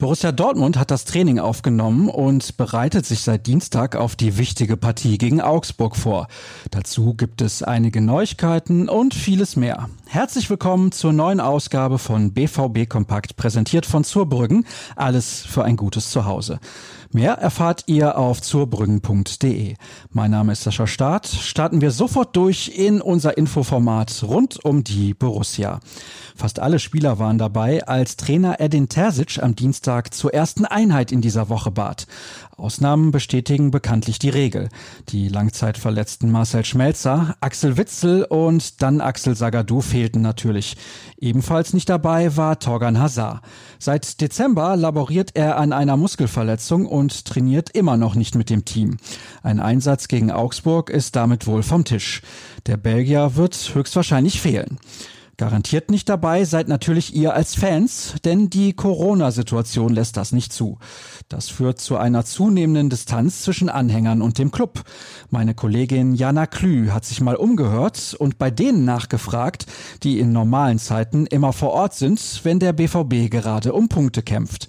Borussia Dortmund hat das Training aufgenommen und bereitet sich seit Dienstag auf die wichtige Partie gegen Augsburg vor. Dazu gibt es einige Neuigkeiten und vieles mehr. Herzlich willkommen zur neuen Ausgabe von BVB Kompakt, präsentiert von Zurbrüggen. Alles für ein gutes Zuhause. Mehr erfahrt ihr auf zurbrüggen.de. Mein Name ist Sascha Staat. Starten wir sofort durch in unser Infoformat rund um die Borussia. Fast alle Spieler waren dabei, als Trainer Edin Terzic am Dienstag zur ersten Einheit in dieser Woche bat. Ausnahmen bestätigen bekanntlich die Regel. Die langzeitverletzten Marcel Schmelzer, Axel Witzel und dann Axel Sagadou fehlten natürlich. Ebenfalls nicht dabei war Torgan Hazard. Seit Dezember laboriert er an einer Muskelverletzung und trainiert immer noch nicht mit dem Team. Ein Einsatz gegen Augsburg ist damit wohl vom Tisch. Der Belgier wird höchstwahrscheinlich fehlen. Garantiert nicht dabei seid natürlich ihr als Fans, denn die Corona-Situation lässt das nicht zu. Das führt zu einer zunehmenden Distanz zwischen Anhängern und dem Club. Meine Kollegin Jana Klü hat sich mal umgehört und bei denen nachgefragt, die in normalen Zeiten immer vor Ort sind, wenn der BVB gerade um Punkte kämpft.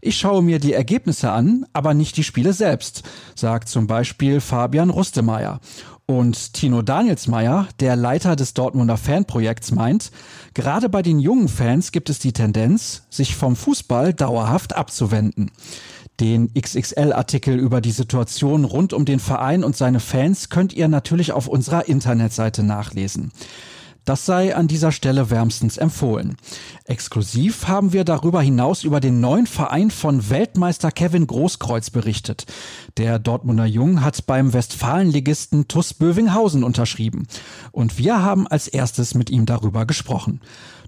Ich schaue mir die Ergebnisse an, aber nicht die Spiele selbst, sagt zum Beispiel Fabian Rustemeyer. Und Tino Danielsmeier, der Leiter des Dortmunder Fanprojekts, meint, gerade bei den jungen Fans gibt es die Tendenz, sich vom Fußball dauerhaft abzuwenden. Den XXL-Artikel über die Situation rund um den Verein und seine Fans könnt ihr natürlich auf unserer Internetseite nachlesen. Das sei an dieser Stelle wärmstens empfohlen. Exklusiv haben wir darüber hinaus über den neuen Verein von Weltmeister Kevin Großkreuz berichtet. Der Dortmunder Jung hat beim Westfalenligisten TuS Bövinghausen unterschrieben. Und wir haben als erstes mit ihm darüber gesprochen.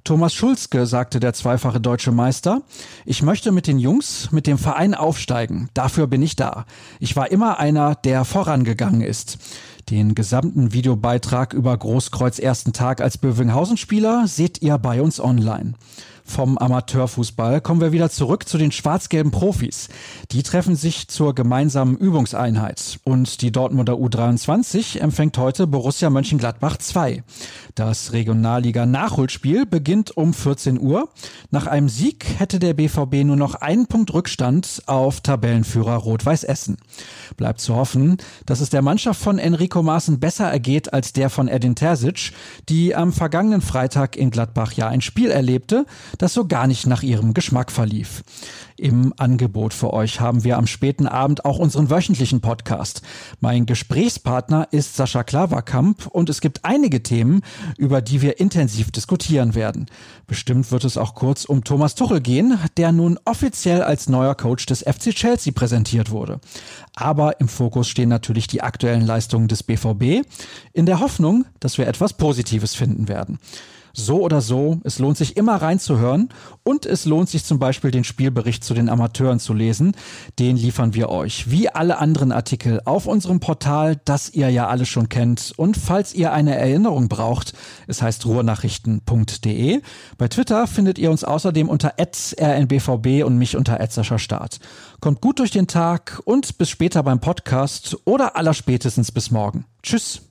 Thomas Schulzke sagte der zweifache deutsche Meister, ich möchte mit den Jungs, mit dem Verein aufsteigen. Dafür bin ich da. Ich war immer einer, der vorangegangen ist. Den gesamten Videobeitrag über Großkreuz ersten Tag als Bövinghausen-Spieler seht ihr bei uns online. Vom Amateurfußball kommen wir wieder zurück zu den schwarz-gelben Profis. Die treffen sich zur gemeinsamen Übungseinheit. Und die Dortmunder U23 empfängt heute Borussia Mönchengladbach 2. Das Regionalliga-Nachholspiel beginnt um 14 Uhr. Nach einem Sieg hätte der BVB nur noch einen Punkt Rückstand auf Tabellenführer Rot-Weiß Essen. Bleibt zu hoffen, dass es der Mannschaft von Enrico Maaßen besser ergeht als der von Edin Terzic, die am vergangenen Freitag in Gladbach ja ein Spiel erlebte, das so gar nicht nach ihrem Geschmack verlief. Im Angebot für euch haben wir am späten Abend auch unseren wöchentlichen Podcast. Mein Gesprächspartner ist Sascha Klaverkamp und es gibt einige Themen, über die wir intensiv diskutieren werden. Bestimmt wird es auch kurz um Thomas Tuchel gehen, der nun offiziell als neuer Coach des FC Chelsea präsentiert wurde. Aber im Fokus stehen natürlich die aktuellen Leistungen des BVB, in der Hoffnung, dass wir etwas Positives finden werden. So oder so, es lohnt sich immer reinzuhören und es lohnt sich zum Beispiel den Spielbericht zu den Amateuren zu lesen. Den liefern wir euch, wie alle anderen Artikel, auf unserem Portal, das ihr ja alle schon kennt. Und falls ihr eine Erinnerung braucht, es heißt ruhrnachrichten.de. Bei Twitter findet ihr uns außerdem unter rnbvb und mich unter Start. Kommt gut durch den Tag und bis später beim Podcast oder allerspätestens bis morgen. Tschüss.